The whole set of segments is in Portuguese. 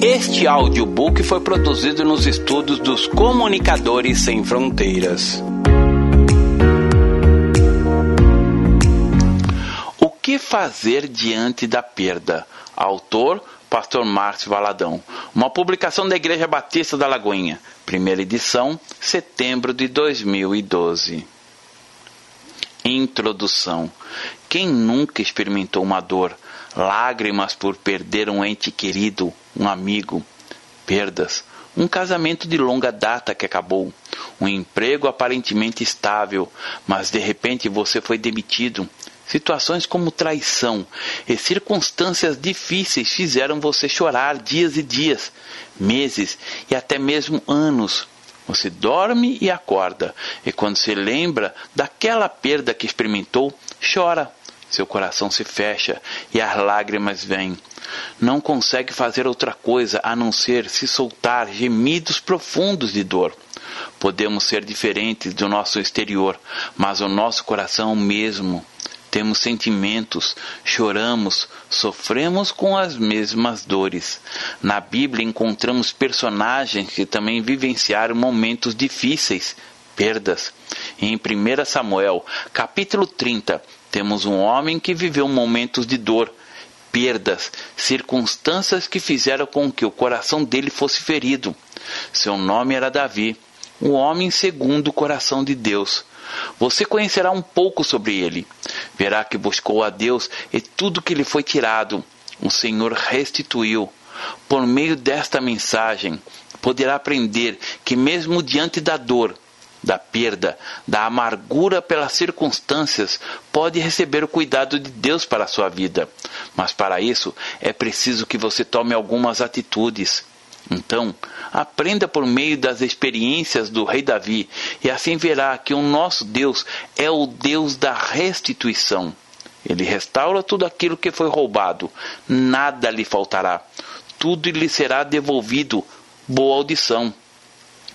Este audiobook foi produzido nos estúdios dos Comunicadores Sem Fronteiras. O que fazer diante da perda? Autor Pastor Márcio Valadão. Uma publicação da Igreja Batista da Lagoinha. Primeira edição, setembro de 2012. Introdução. Quem nunca experimentou uma dor, lágrimas por perder um ente querido, um amigo, perdas, um casamento de longa data que acabou, um emprego aparentemente estável, mas de repente você foi demitido, Situações como traição e circunstâncias difíceis fizeram você chorar dias e dias, meses e até mesmo anos. Você dorme e acorda, e quando se lembra daquela perda que experimentou, chora. Seu coração se fecha e as lágrimas vêm. Não consegue fazer outra coisa a não ser se soltar gemidos profundos de dor. Podemos ser diferentes do nosso exterior, mas o nosso coração mesmo temos sentimentos, choramos, sofremos com as mesmas dores. Na Bíblia encontramos personagens que também vivenciaram momentos difíceis, perdas. Em 1 Samuel, capítulo 30, temos um homem que viveu momentos de dor, perdas, circunstâncias que fizeram com que o coração dele fosse ferido. Seu nome era Davi, o homem segundo o coração de Deus. Você conhecerá um pouco sobre ele. Verá que buscou a Deus e tudo que lhe foi tirado, o Senhor restituiu. Por meio desta mensagem, poderá aprender que, mesmo diante da dor, da perda, da amargura pelas circunstâncias, pode receber o cuidado de Deus para a sua vida. Mas para isso é preciso que você tome algumas atitudes. Então, aprenda por meio das experiências do rei Davi, e assim verá que o nosso Deus é o Deus da restituição. Ele restaura tudo aquilo que foi roubado, nada lhe faltará, tudo lhe será devolvido. Boa audição.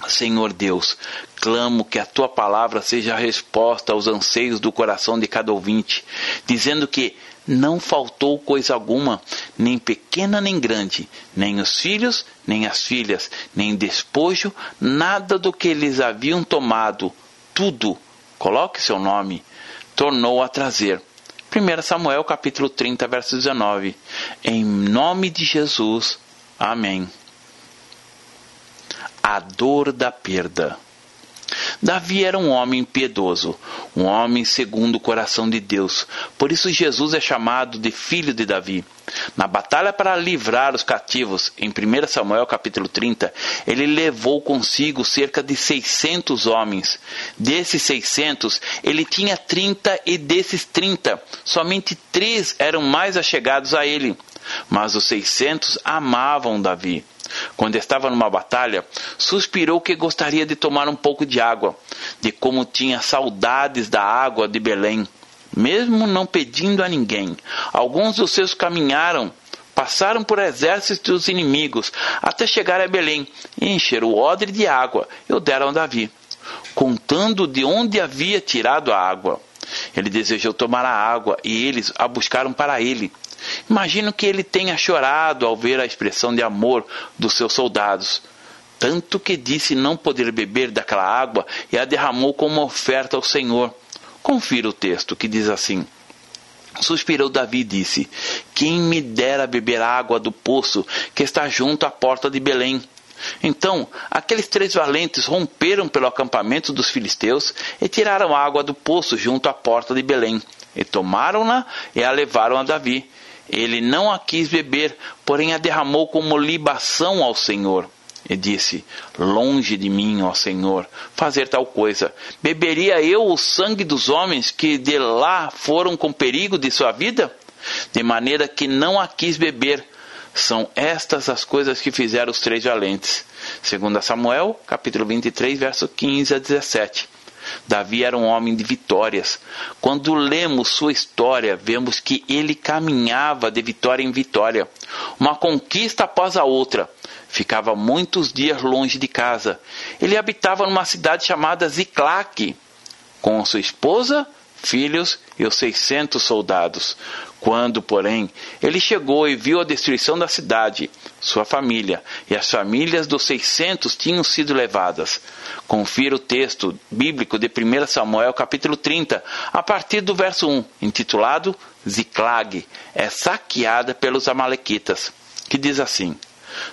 Senhor Deus, clamo que a tua palavra seja a resposta aos anseios do coração de cada ouvinte, dizendo que não faltou coisa alguma, nem pequena nem grande, nem os filhos, nem as filhas, nem despojo, nada do que eles haviam tomado, tudo, coloque seu nome, tornou a trazer. 1 Samuel capítulo 30, verso 19. Em nome de Jesus. Amém. A dor da perda. Davi era um homem piedoso, um homem segundo o coração de Deus. Por isso Jesus é chamado de filho de Davi. Na batalha para livrar os cativos, em 1 Samuel capítulo 30, ele levou consigo cerca de 600 homens. Desses 600, ele tinha 30 e desses 30, somente três eram mais achegados a ele. Mas os 600 amavam Davi quando estava numa batalha, suspirou que gostaria de tomar um pouco de água, de como tinha saudades da água de Belém, mesmo não pedindo a ninguém. Alguns dos seus caminharam, passaram por exércitos inimigos, até chegar a Belém, e encheram o odre de água e o deram a Davi, contando de onde havia tirado a água. Ele desejou tomar a água e eles a buscaram para ele. Imagino que ele tenha chorado ao ver a expressão de amor dos seus soldados, tanto que disse não poder beber daquela água e a derramou como oferta ao Senhor. Confira o texto que diz assim: Suspirou Davi e disse: Quem me dera beber água do poço que está junto à porta de Belém? Então, aqueles três valentes romperam pelo acampamento dos filisteus e tiraram água do poço junto à porta de Belém, e tomaram-na e a levaram a Davi. Ele não a quis beber, porém a derramou como libação ao Senhor. E disse: Longe de mim, ó Senhor, fazer tal coisa. Beberia eu o sangue dos homens que de lá foram com perigo de sua vida? De maneira que não a quis beber. São estas as coisas que fizeram os três valentes. Segundo Samuel, capítulo 23, verso 15 a 17. Davi era um homem de vitórias. Quando lemos sua história, vemos que ele caminhava de vitória em vitória, uma conquista após a outra. Ficava muitos dias longe de casa. Ele habitava numa cidade chamada Ziclac, com sua esposa, filhos e os seiscentos soldados. Quando, porém, ele chegou e viu a destruição da cidade, sua família e as famílias dos seiscentos tinham sido levadas. Confira o texto bíblico de 1 Samuel capítulo 30, a partir do verso 1, intitulado Ziclag, é saqueada pelos amalequitas, que diz assim: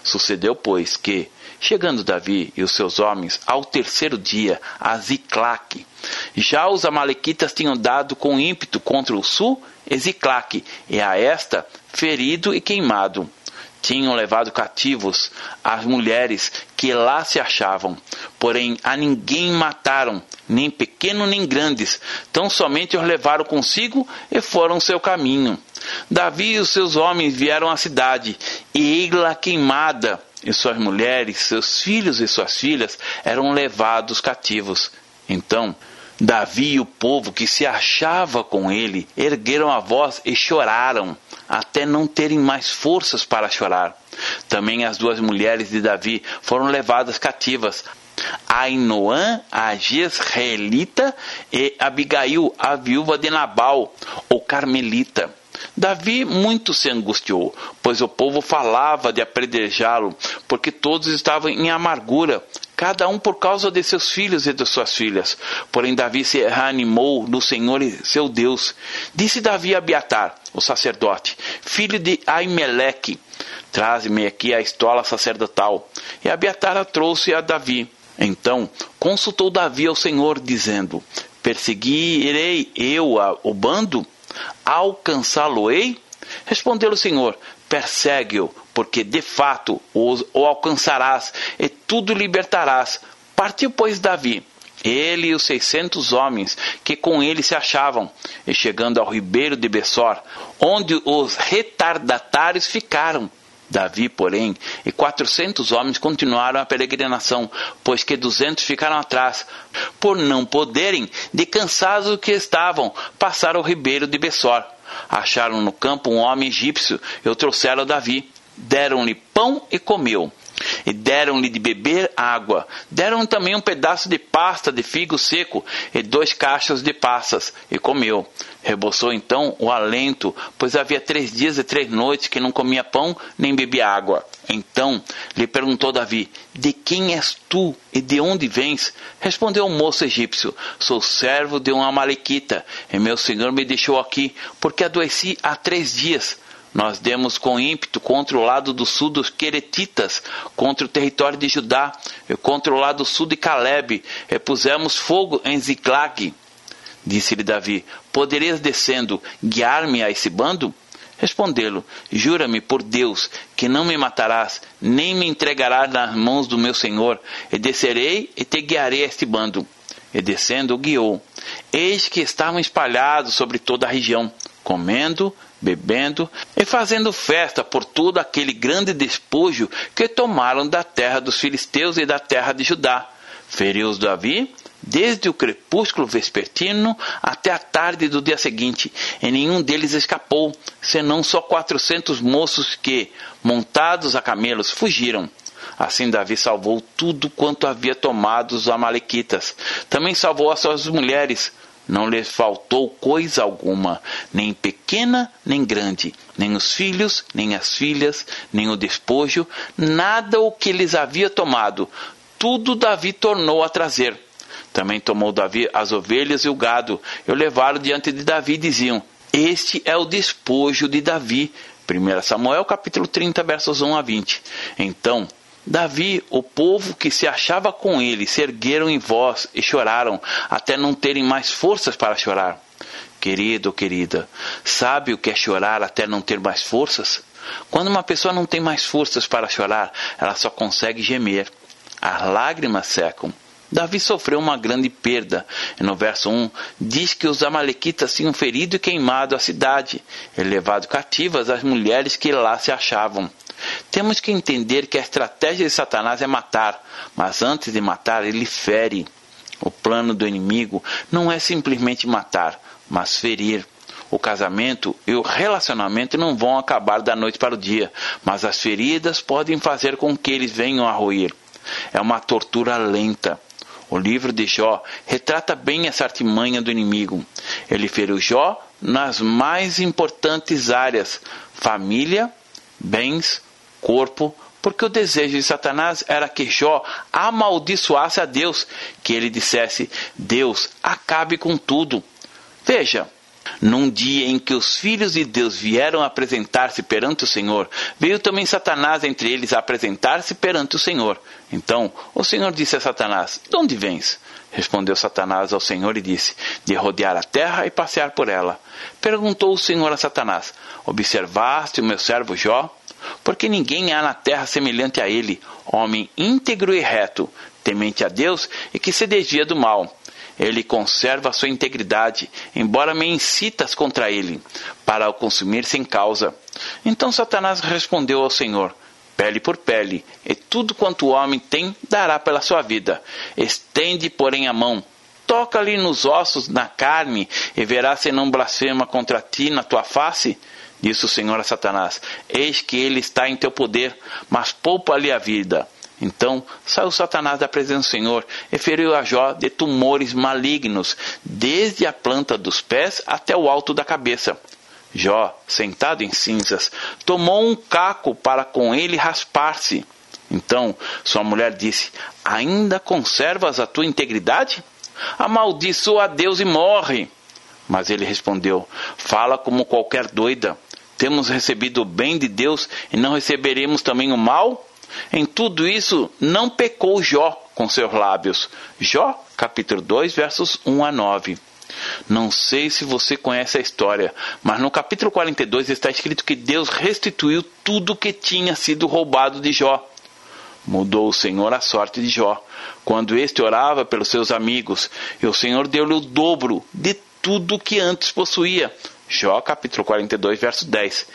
Sucedeu, pois, que, chegando Davi e os seus homens ao terceiro dia a Ziclac, já os amalequitas tinham dado com ímpeto contra o sul Eziclac, e a esta ferido e queimado. Tinham levado cativos as mulheres que lá se achavam, porém a ninguém mataram, nem pequeno nem grandes, tão somente os levaram consigo e foram seu caminho. Davi e os seus homens vieram à cidade, e Eila queimada, e suas mulheres, seus filhos e suas filhas eram levados cativos. Então Davi e o povo que se achava com ele ergueram a voz e choraram, até não terem mais forças para chorar. Também as duas mulheres de Davi foram levadas cativas. Ainoã, a Jezreelita, e Abigail, a viúva de Nabal, o Carmelita. Davi muito se angustiou, pois o povo falava de apredejá-lo, porque todos estavam em amargura, cada um por causa de seus filhos e de suas filhas. Porém, Davi se reanimou no Senhor seu Deus. Disse Davi a Abiatar, o sacerdote, filho de Aimeleque, traze-me aqui a estola sacerdotal. E Abiatar a trouxe a Davi. Então consultou Davi ao Senhor, dizendo: Perseguirei eu o bando? Alcançá-lo-ei? Respondeu o Senhor: Persegue-o, porque de fato o alcançarás e tudo libertarás. Partiu, pois, Davi, ele e os seiscentos homens que com ele se achavam, e chegando ao ribeiro de Bessor, onde os retardatários ficaram, Davi, porém, e quatrocentos homens continuaram a peregrinação, pois que duzentos ficaram atrás, por não poderem, de cansados que estavam, passar o ribeiro de Bessor. Acharam no campo um homem egípcio e o trouxeram a Davi. Deram-lhe pão e comeu e deram-lhe de beber água. Deram também um pedaço de pasta de figo seco e dois cachos de passas, e comeu. Reboçou então o alento, pois havia três dias e três noites que não comia pão nem bebia água. Então lhe perguntou Davi: De quem és tu e de onde vens? Respondeu o moço egípcio: Sou servo de um amalequita, e meu senhor me deixou aqui, porque adoeci há três dias. Nós demos com ímpeto contra o lado do sul dos Queretitas, contra o território de Judá, e contra o lado sul de Caleb, e pusemos fogo em Ziclag. Disse-lhe Davi: Poderias descendo guiar-me a esse bando? Respondeu-lhe: Jura-me por Deus que não me matarás, nem me entregarás nas mãos do meu senhor, e descerei e te guiarei a este bando. E descendo o guiou. Eis que estavam espalhados sobre toda a região, comendo, bebendo e fazendo festa por todo aquele grande despojo que tomaram da terra dos filisteus e da terra de Judá. Feriu-os Davi desde o crepúsculo vespertino até a tarde do dia seguinte, e nenhum deles escapou, senão só quatrocentos moços que, montados a camelos, fugiram. Assim Davi salvou tudo quanto havia tomado os amalequitas. Também salvou as suas mulheres, não lhes faltou coisa alguma, nem pequena nem grande, nem os filhos, nem as filhas, nem o despojo, nada o que lhes havia tomado. Tudo Davi tornou a trazer. Também tomou Davi as ovelhas e o gado, e o levaram diante de Davi e diziam: Este é o despojo de Davi. 1 Samuel capítulo 30, versos 1 a 20. Então Davi, o povo que se achava com ele, se ergueram em voz e choraram, até não terem mais forças para chorar. Querido, querida, sabe o que é chorar até não ter mais forças? Quando uma pessoa não tem mais forças para chorar, ela só consegue gemer. As lágrimas secam. Davi sofreu uma grande perda. E no verso 1 diz que os amalequitas tinham ferido e queimado a cidade, e levado cativas as mulheres que lá se achavam. Temos que entender que a estratégia de Satanás é matar, mas antes de matar, ele fere. O plano do inimigo não é simplesmente matar, mas ferir. O casamento e o relacionamento não vão acabar da noite para o dia, mas as feridas podem fazer com que eles venham a ruir. É uma tortura lenta. O livro de Jó retrata bem essa artimanha do inimigo. Ele feriu Jó nas mais importantes áreas: família, bens, corpo, porque o desejo de Satanás era que Jó amaldiçoasse a Deus, que ele dissesse: Deus, acabe com tudo. Veja, num dia em que os filhos de Deus vieram apresentar-se perante o Senhor, veio também Satanás entre eles apresentar-se perante o Senhor. Então o Senhor disse a Satanás: De onde vens? Respondeu Satanás ao Senhor e disse: De rodear a terra e passear por ela. Perguntou o Senhor a Satanás: Observaste o meu servo Jó? Porque ninguém há na terra semelhante a ele, homem íntegro e reto, temente a Deus e que se desvia do mal. Ele conserva a sua integridade, embora me incitas contra ele, para o consumir sem causa. Então Satanás respondeu ao Senhor: Pele por pele, e tudo quanto o homem tem dará pela sua vida. Estende, porém, a mão, toca-lhe nos ossos, na carne, e verás se não blasfema contra ti na tua face. Disse o Senhor a Satanás: Eis que ele está em teu poder, mas poupa-lhe a vida. Então saiu Satanás da presença do Senhor e feriu a Jó de tumores malignos, desde a planta dos pés até o alto da cabeça. Jó, sentado em cinzas, tomou um caco para com ele raspar-se. Então sua mulher disse: Ainda conservas a tua integridade? Amaldiçoa a Deus e morre. Mas ele respondeu: Fala como qualquer doida. Temos recebido o bem de Deus e não receberemos também o mal? Em tudo isso não pecou Jó com seus lábios. Jó, capítulo 2, versos 1 a 9. Não sei se você conhece a história, mas no capítulo 42 está escrito que Deus restituiu tudo que tinha sido roubado de Jó. Mudou o Senhor a sorte de Jó, quando este orava pelos seus amigos, e o Senhor deu-lhe o dobro de tudo que antes possuía. Jó capítulo 42, verso 10.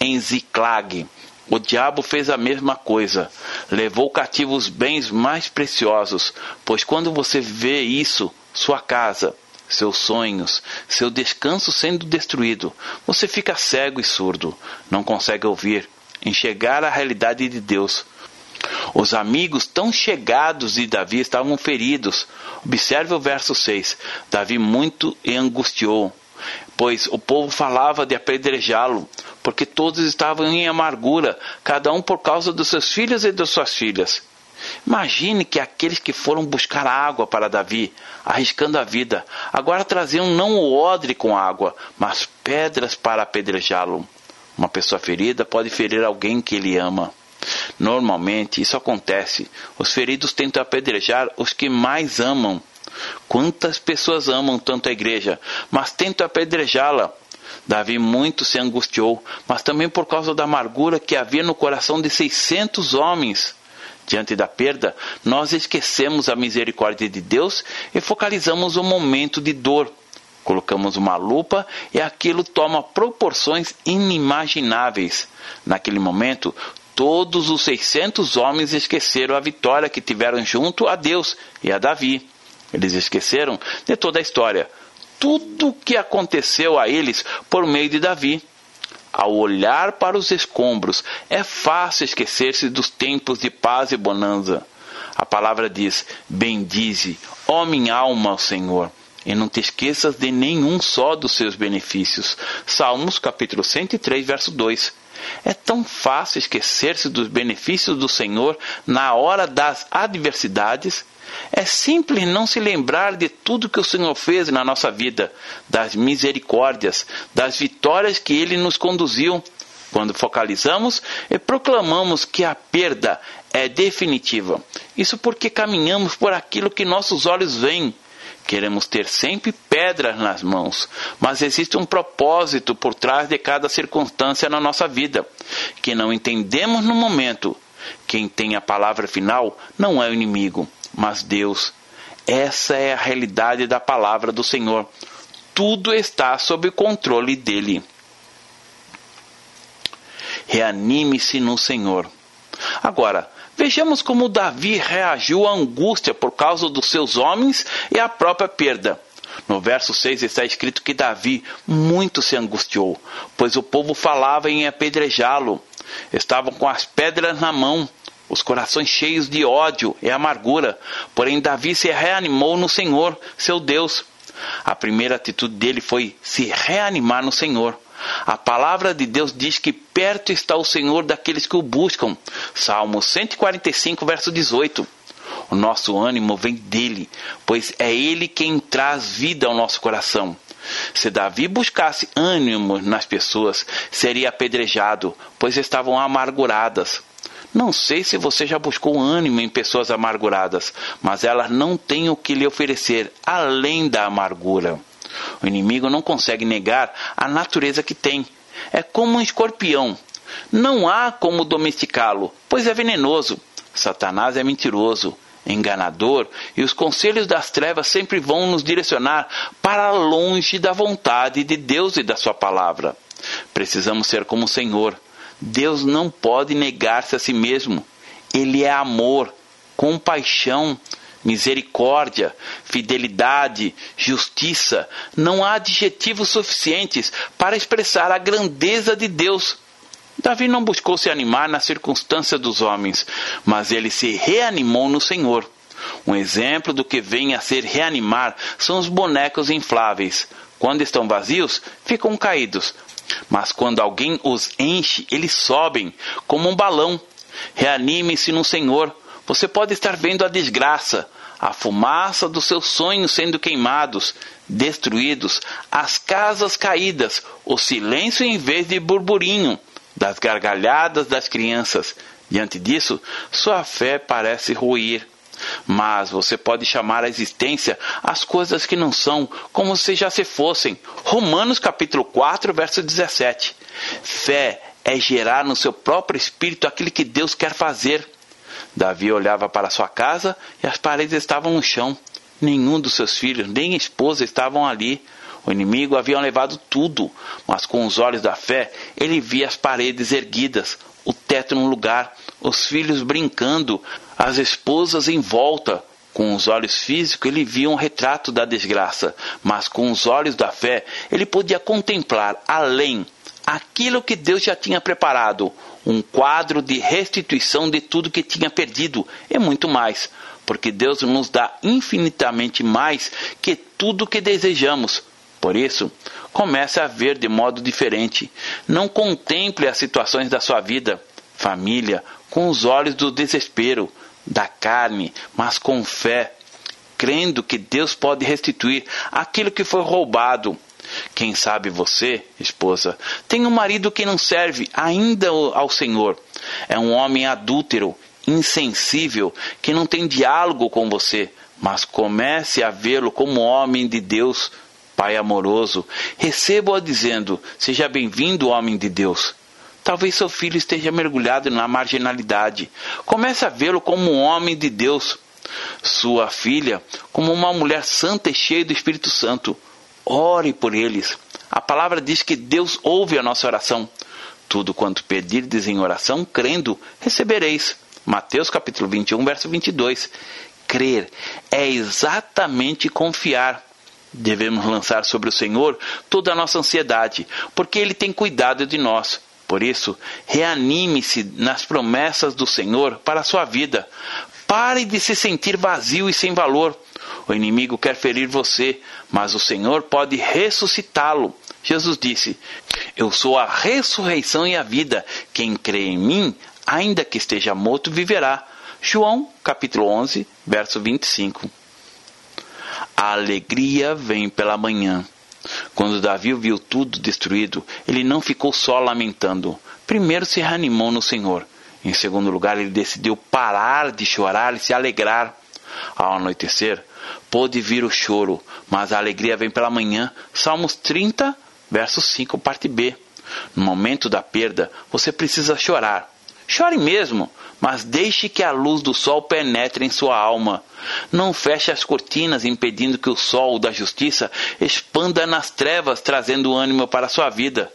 Em Ziclag, o diabo fez a mesma coisa. Levou cativo os bens mais preciosos, pois quando você vê isso, sua casa, seus sonhos, seu descanso sendo destruído, você fica cego e surdo, não consegue ouvir, enxergar a realidade de Deus. Os amigos tão chegados de Davi estavam feridos. Observe o verso 6. Davi muito angustiou, pois o povo falava de apedrejá-lo porque todos estavam em amargura, cada um por causa dos seus filhos e das suas filhas. Imagine que aqueles que foram buscar água para Davi, arriscando a vida, agora traziam não o odre com água, mas pedras para apedrejá-lo. Uma pessoa ferida pode ferir alguém que ele ama. Normalmente isso acontece. Os feridos tentam apedrejar os que mais amam. Quantas pessoas amam tanto a igreja, mas tentam apedrejá-la Davi muito se angustiou, mas também por causa da amargura que havia no coração de seiscentos homens. Diante da perda, nós esquecemos a misericórdia de Deus e focalizamos o momento de dor. Colocamos uma lupa e aquilo toma proporções inimagináveis. Naquele momento, todos os seiscentos homens esqueceram a vitória que tiveram junto a Deus e a Davi. Eles esqueceram de toda a história tudo o que aconteceu a eles por meio de Davi. Ao olhar para os escombros, é fácil esquecer-se dos tempos de paz e bonança. A palavra diz: Bendize, ó minha alma, ao Senhor, e não te esqueças de nenhum só dos seus benefícios. Salmos capítulo 103, verso 2. É tão fácil esquecer-se dos benefícios do Senhor na hora das adversidades é simples não se lembrar de tudo que o Senhor fez na nossa vida, das misericórdias, das vitórias que Ele nos conduziu. Quando focalizamos e proclamamos que a perda é definitiva. Isso porque caminhamos por aquilo que nossos olhos veem. Queremos ter sempre pedras nas mãos, mas existe um propósito por trás de cada circunstância na nossa vida, que não entendemos no momento. Quem tem a palavra final não é o inimigo, mas Deus. Essa é a realidade da palavra do Senhor. Tudo está sob o controle dele. Reanime-se no Senhor. Agora, vejamos como Davi reagiu à angústia por causa dos seus homens e à própria perda. No verso 6 está escrito que Davi muito se angustiou, pois o povo falava em apedrejá-lo. Estavam com as pedras na mão os corações cheios de ódio e amargura. Porém, Davi se reanimou no Senhor, seu Deus. A primeira atitude dele foi se reanimar no Senhor. A palavra de Deus diz que perto está o Senhor daqueles que o buscam. Salmo 145, verso 18. O nosso ânimo vem dele, pois é ele quem traz vida ao nosso coração. Se Davi buscasse ânimo nas pessoas, seria apedrejado, pois estavam amarguradas. Não sei se você já buscou ânimo em pessoas amarguradas, mas elas não têm o que lhe oferecer além da amargura. O inimigo não consegue negar a natureza que tem. É como um escorpião. Não há como domesticá-lo, pois é venenoso. Satanás é mentiroso, enganador, e os conselhos das trevas sempre vão nos direcionar para longe da vontade de Deus e da Sua palavra. Precisamos ser como o Senhor. Deus não pode negar-se a si mesmo. Ele é amor, compaixão, misericórdia, fidelidade, justiça. Não há adjetivos suficientes para expressar a grandeza de Deus. Davi não buscou se animar nas circunstâncias dos homens, mas ele se reanimou no Senhor. Um exemplo do que vem a ser reanimar são os bonecos infláveis. Quando estão vazios, ficam caídos, mas quando alguém os enche, eles sobem como um balão. Reanime-se no Senhor. Você pode estar vendo a desgraça, a fumaça dos seus sonhos sendo queimados, destruídos, as casas caídas, o silêncio em vez de burburinho, das gargalhadas das crianças. Diante disso, sua fé parece ruir. Mas você pode chamar a existência as coisas que não são, como se já se fossem. Romanos capítulo 4, verso 17. Fé é gerar no seu próprio espírito aquilo que Deus quer fazer. Davi olhava para sua casa e as paredes estavam no chão. Nenhum dos seus filhos, nem esposa estavam ali. O inimigo havia levado tudo, mas com os olhos da fé ele via as paredes erguidas, o teto no lugar, os filhos brincando, as esposas em volta. Com os olhos físicos, ele via um retrato da desgraça, mas com os olhos da fé, ele podia contemplar além aquilo que Deus já tinha preparado um quadro de restituição de tudo que tinha perdido e muito mais, porque Deus nos dá infinitamente mais que tudo que desejamos. Por isso, comece a ver de modo diferente. Não contemple as situações da sua vida, família, com os olhos do desespero, da carne, mas com fé, crendo que Deus pode restituir aquilo que foi roubado. Quem sabe você, esposa, tem um marido que não serve ainda ao Senhor. É um homem adúltero, insensível, que não tem diálogo com você, mas comece a vê-lo como homem de Deus, Pai amoroso. Receba-o dizendo: Seja bem-vindo, homem de Deus. Talvez seu filho esteja mergulhado na marginalidade. Comece a vê-lo como um homem de Deus. Sua filha, como uma mulher santa e cheia do Espírito Santo. Ore por eles. A palavra diz que Deus ouve a nossa oração. Tudo quanto pedirdes em oração, crendo, recebereis. Mateus capítulo 21, verso 22. Crer é exatamente confiar. Devemos lançar sobre o Senhor toda a nossa ansiedade, porque Ele tem cuidado de nós. Por isso, reanime-se nas promessas do Senhor para a sua vida. Pare de se sentir vazio e sem valor. O inimigo quer ferir você, mas o Senhor pode ressuscitá-lo. Jesus disse: Eu sou a ressurreição e a vida. Quem crê em mim, ainda que esteja morto, viverá. João, capítulo 11, verso 25. A alegria vem pela manhã. Quando Davi viu tudo destruído, ele não ficou só lamentando. Primeiro se reanimou no Senhor. Em segundo lugar, ele decidiu parar de chorar e se alegrar. Ao anoitecer, pôde vir o choro, mas a alegria vem pela manhã. Salmos 30, verso 5, parte B. No momento da perda, você precisa chorar. Chore mesmo, mas deixe que a luz do sol penetre em sua alma. Não feche as cortinas impedindo que o sol da justiça expanda nas trevas, trazendo ânimo para sua vida.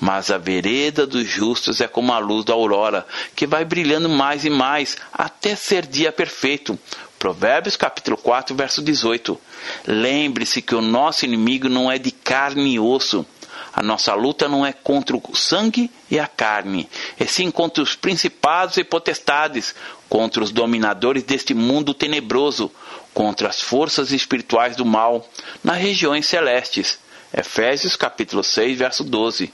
Mas a vereda dos justos é como a luz da aurora, que vai brilhando mais e mais até ser dia perfeito. Provérbios capítulo 4, verso 18. Lembre-se que o nosso inimigo não é de carne e osso, a nossa luta não é contra o sangue e a carne, é sim contra os principados e potestades, contra os dominadores deste mundo tenebroso, contra as forças espirituais do mal nas regiões celestes. Efésios capítulo 6, verso 12.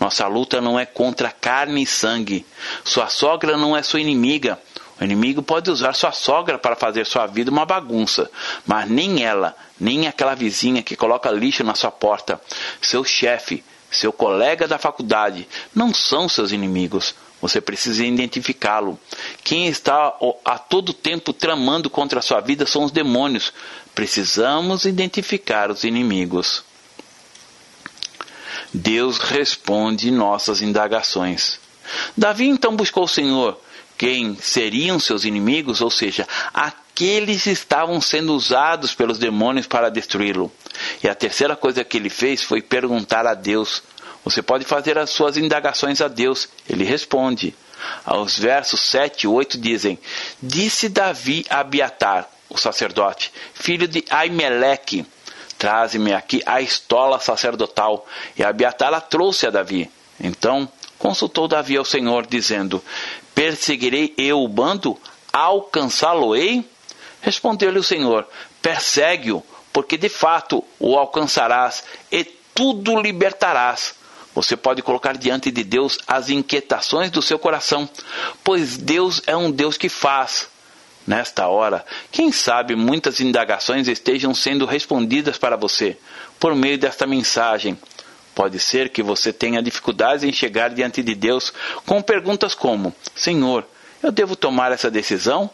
Nossa luta não é contra carne e sangue. Sua sogra não é sua inimiga. O inimigo pode usar sua sogra para fazer sua vida uma bagunça, mas nem ela, nem aquela vizinha que coloca lixo na sua porta, seu chefe, seu colega da faculdade, não são seus inimigos. Você precisa identificá-lo. Quem está a todo tempo tramando contra a sua vida são os demônios. Precisamos identificar os inimigos. Deus responde nossas indagações. Davi então buscou o Senhor quem seriam seus inimigos, ou seja, aqueles que estavam sendo usados pelos demônios para destruí-lo. E a terceira coisa que ele fez foi perguntar a Deus. Você pode fazer as suas indagações a Deus, ele responde. Os versos 7 e 8 dizem: Disse Davi a Abiatar, o sacerdote, filho de Aimeleque, traze-me aqui a estola sacerdotal. E Abiatar a trouxe a Davi. Então consultou Davi ao Senhor, dizendo: Perseguirei eu o bando? Alcançá-lo-ei? Respondeu-lhe o Senhor: Persegue-o, porque de fato o alcançarás e tudo libertarás. Você pode colocar diante de Deus as inquietações do seu coração, pois Deus é um Deus que faz. Nesta hora, quem sabe muitas indagações estejam sendo respondidas para você por meio desta mensagem. Pode ser que você tenha dificuldades em chegar diante de Deus com perguntas como: Senhor, eu devo tomar essa decisão?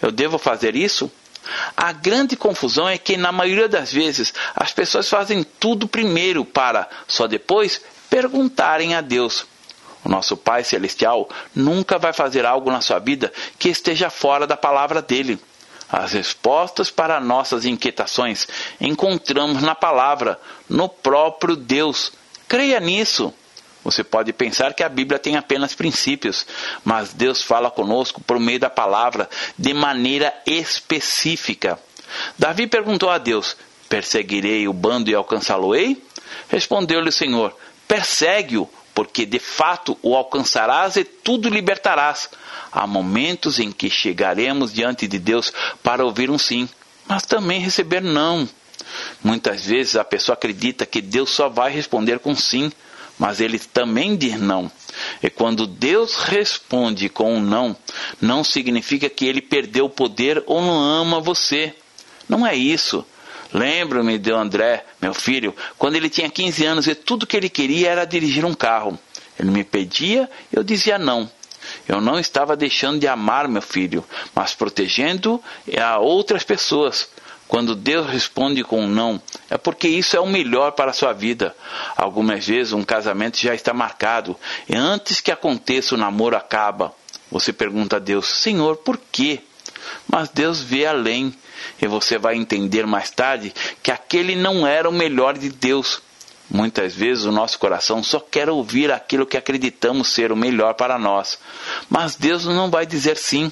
Eu devo fazer isso? A grande confusão é que, na maioria das vezes, as pessoas fazem tudo primeiro para, só depois, perguntarem a Deus. O nosso Pai Celestial nunca vai fazer algo na sua vida que esteja fora da palavra dele. As respostas para nossas inquietações encontramos na palavra, no próprio Deus, Creia nisso. Você pode pensar que a Bíblia tem apenas princípios, mas Deus fala conosco por meio da palavra de maneira específica. Davi perguntou a Deus: Perseguirei o bando e alcançá-lo-ei? Respondeu-lhe o Senhor: Persegue-o, porque de fato o alcançarás e tudo libertarás. Há momentos em que chegaremos diante de Deus para ouvir um sim, mas também receber não. Muitas vezes a pessoa acredita que Deus só vai responder com sim, mas ele também diz não. E quando Deus responde com um não, não significa que ele perdeu o poder ou não ama você. Não é isso. Lembro-me de André, meu filho, quando ele tinha 15 anos e tudo que ele queria era dirigir um carro. Ele me pedia, eu dizia não. Eu não estava deixando de amar meu filho, mas protegendo a outras pessoas. Quando Deus responde com um não, é porque isso é o melhor para a sua vida. Algumas vezes um casamento já está marcado e antes que aconteça o namoro acaba. Você pergunta a Deus: Senhor, por quê? Mas Deus vê além e você vai entender mais tarde que aquele não era o melhor de Deus. Muitas vezes o nosso coração só quer ouvir aquilo que acreditamos ser o melhor para nós, mas Deus não vai dizer sim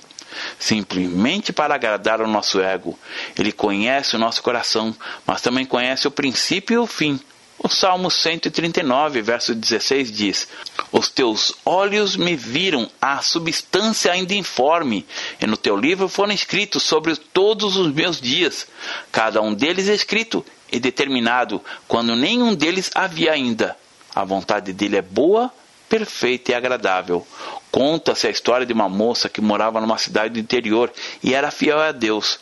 simplesmente para agradar ao nosso ego. Ele conhece o nosso coração, mas também conhece o princípio e o fim. O Salmo 139, verso 16 diz: Os teus olhos me viram a substância ainda informe, e no teu livro foram escritos sobre todos os meus dias, cada um deles escrito e determinado, quando nenhum deles havia ainda. A vontade dele é boa, perfeita e agradável. Conta-se a história de uma moça que morava numa cidade do interior e era fiel a Deus.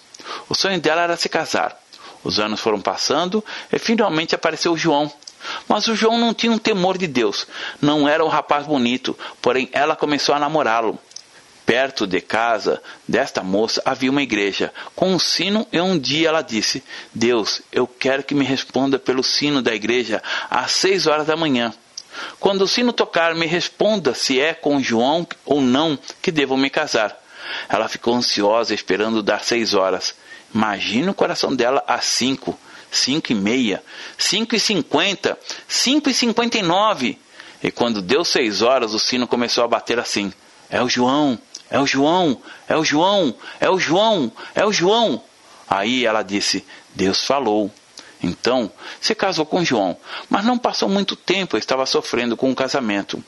O sonho dela era se casar. Os anos foram passando e finalmente apareceu João. Mas o João não tinha um temor de Deus. Não era um rapaz bonito, porém ela começou a namorá-lo. Perto de casa desta moça havia uma igreja com um sino e um dia ela disse: Deus, eu quero que me responda pelo sino da igreja às seis horas da manhã. Quando o sino tocar, me responda se é com João ou não que devo me casar. Ela ficou ansiosa, esperando dar seis horas. Imagine o coração dela às cinco, cinco e meia, cinco e cinquenta, cinco e cinquenta e nove. E quando deu seis horas, o sino começou a bater assim: É o João, é o João, é o João, é o João, é o João. Aí ela disse: Deus falou. Então, se casou com João, mas não passou muito tempo, estava sofrendo com o casamento.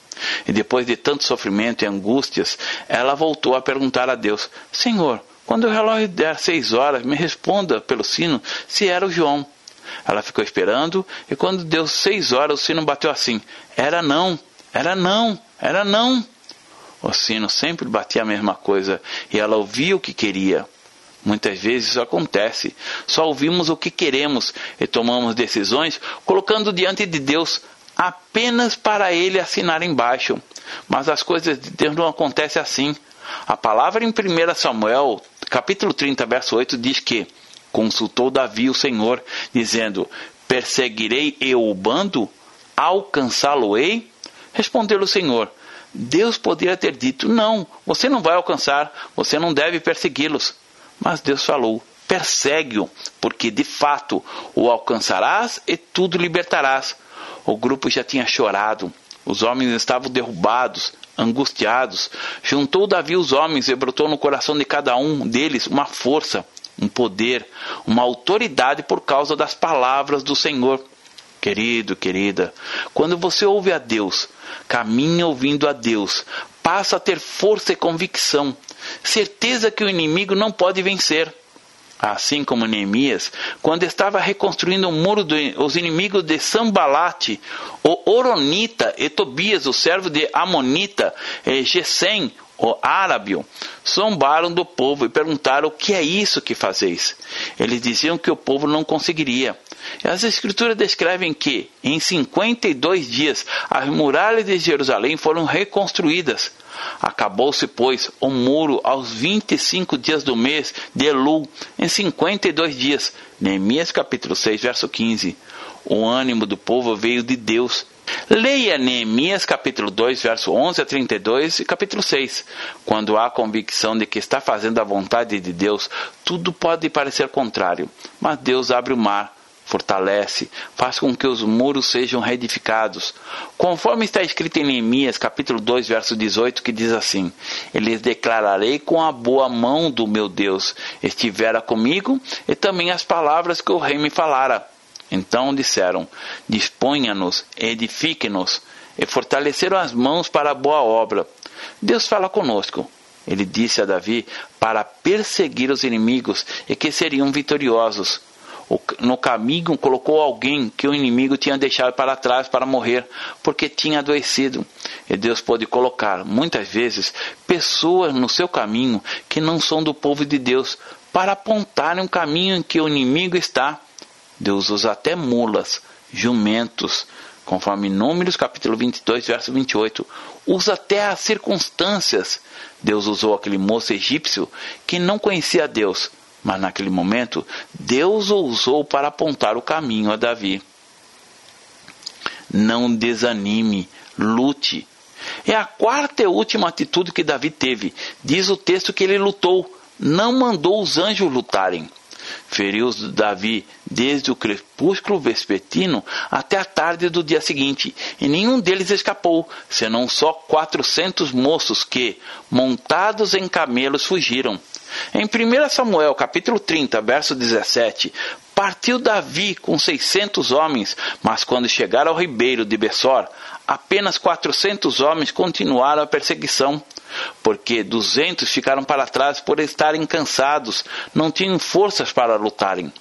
E depois de tanto sofrimento e angústias, ela voltou a perguntar a Deus: Senhor, Quando o relógio der seis horas, me responda pelo sino se era o João. Ela ficou esperando e quando deu seis horas, o sino bateu assim: Era não, era não, era não. O sino sempre batia a mesma coisa e ela ouvia o que queria. Muitas vezes isso acontece. Só ouvimos o que queremos e tomamos decisões colocando diante de Deus apenas para ele assinar embaixo. Mas as coisas de Deus não acontecem assim. A palavra em 1 Samuel, capítulo 30, verso 8, diz que consultou Davi o Senhor, dizendo: Perseguirei eu o bando? Alcançá-lo-ei? Respondeu o Senhor: Deus poderia ter dito: Não, você não vai alcançar, você não deve persegui-los. Mas Deus falou: Persegue-o, porque de fato o alcançarás e tudo libertarás. O grupo já tinha chorado, os homens estavam derrubados, angustiados. Juntou Davi os homens e brotou no coração de cada um deles uma força, um poder, uma autoridade por causa das palavras do Senhor. Querido, querida, quando você ouve a Deus, caminha ouvindo a Deus, passa a ter força e convicção, certeza que o inimigo não pode vencer. Assim como Neemias, quando estava reconstruindo o muro dos inimigos de Sambalate, o Oronita e Tobias, o servo de Amonita, e Gesem, o árabe, zombaram do povo e perguntaram o que é isso que fazeis. Eles diziam que o povo não conseguiria. As escrituras descrevem que, em 52 dias, as muralhas de Jerusalém foram reconstruídas. Acabou-se, pois, o muro aos 25 dias do mês de Elul, em 52 dias. Neemias capítulo 6, verso 15. O ânimo do povo veio de Deus Leia Neemias capítulo 2, verso 11 a 32 e capítulo 6. Quando há convicção de que está fazendo a vontade de Deus, tudo pode parecer contrário, mas Deus abre o mar, fortalece, faz com que os muros sejam reedificados. Conforme está escrito em Neemias capítulo 2, verso 18, que diz assim: Eles declararei com a boa mão do meu Deus, estivera comigo, e também as palavras que o rei me falara então disseram: Disponha-nos, edifique-nos, e fortaleceram as mãos para a boa obra. Deus fala conosco. Ele disse a Davi para perseguir os inimigos e que seriam vitoriosos. No caminho colocou alguém que o inimigo tinha deixado para trás para morrer, porque tinha adoecido. E Deus pode colocar, muitas vezes, pessoas no seu caminho que não são do povo de Deus, para apontarem um caminho em que o inimigo está. Deus usa até mulas, jumentos, conforme Números capítulo 22, verso 28. Usa até as circunstâncias. Deus usou aquele moço egípcio que não conhecia Deus, mas naquele momento Deus o usou para apontar o caminho a Davi. Não desanime, lute. É a quarta e última atitude que Davi teve. Diz o texto que ele lutou, não mandou os anjos lutarem. Feriu Davi desde o crepúsculo vespertino até a tarde do dia seguinte, e nenhum deles escapou, senão só quatrocentos moços que, montados em camelos, fugiram. Em 1 Samuel capítulo 30, verso 17, partiu Davi com seiscentos homens, mas quando chegaram ao ribeiro de Bessor, apenas quatrocentos homens continuaram a perseguição porque duzentos ficaram para trás por estarem cansados, não tinham forças para lutarem.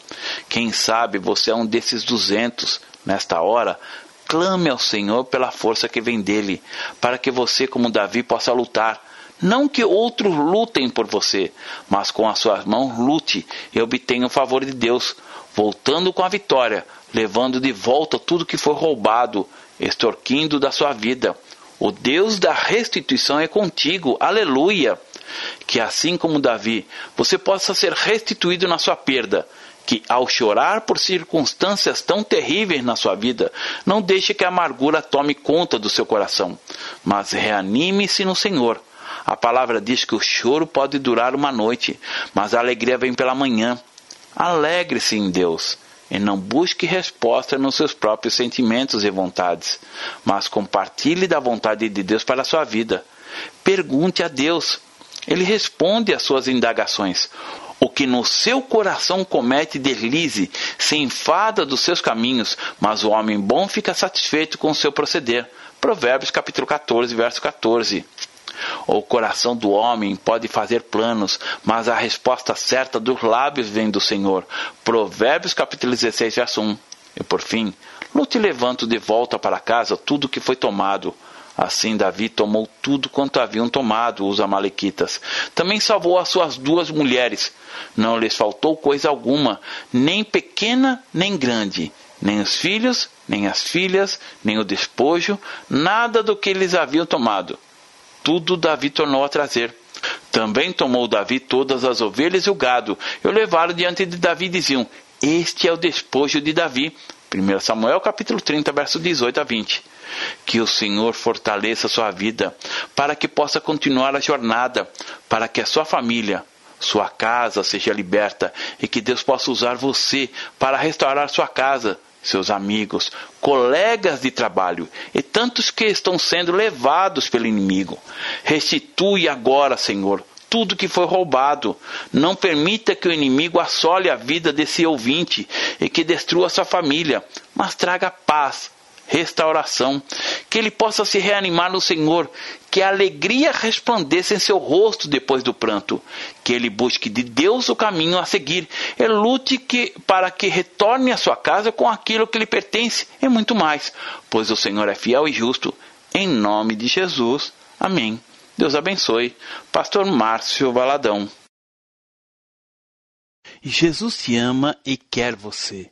Quem sabe você é um desses duzentos. Nesta hora, clame ao Senhor pela força que vem dele, para que você, como Davi, possa lutar. Não que outros lutem por você, mas com as suas mãos lute e obtenha o favor de Deus, voltando com a vitória, levando de volta tudo que foi roubado, extorquindo da sua vida o Deus da restituição é contigo. Aleluia! Que assim como Davi, você possa ser restituído na sua perda. Que ao chorar por circunstâncias tão terríveis na sua vida, não deixe que a amargura tome conta do seu coração, mas reanime-se no Senhor. A palavra diz que o choro pode durar uma noite, mas a alegria vem pela manhã. Alegre-se em Deus e não busque resposta nos seus próprios sentimentos e vontades, mas compartilhe da vontade de Deus para a sua vida. Pergunte a Deus. Ele responde às suas indagações. O que no seu coração comete deslize, se enfada dos seus caminhos, mas o homem bom fica satisfeito com o seu proceder. Provérbios capítulo 14, verso 14. O coração do homem pode fazer planos, mas a resposta certa dos lábios vem do Senhor. Provérbios capítulo 16, verso 1. E por fim, lute levanto de volta para casa tudo que foi tomado. Assim Davi tomou tudo quanto haviam tomado os amalequitas. Também salvou as suas duas mulheres. Não lhes faltou coisa alguma, nem pequena nem grande, nem os filhos, nem as filhas, nem o despojo, nada do que eles haviam tomado. Tudo Davi tornou a trazer. Também tomou Davi todas as ovelhas e o gado, e o levaram diante de Davi e diziam: Este é o despojo de Davi. 1 Samuel capítulo 30, verso 18 a 20. Que o Senhor fortaleça sua vida, para que possa continuar a jornada, para que a sua família, sua casa seja liberta e que Deus possa usar você para restaurar sua casa, seus amigos, colegas de trabalho e tantos que estão sendo levados pelo inimigo. Restitui agora, Senhor, tudo que foi roubado. Não permita que o inimigo assole a vida desse ouvinte e que destrua sua família, mas traga paz, restauração, que ele possa se reanimar no Senhor, que a alegria resplandeça em seu rosto depois do pranto, que ele busque de Deus o caminho a seguir, e lute que, para que retorne à sua casa com aquilo que lhe pertence e muito mais, pois o Senhor é fiel e justo. Em nome de Jesus. Amém. Deus abençoe. Pastor Márcio Valadão. Jesus te ama e quer você.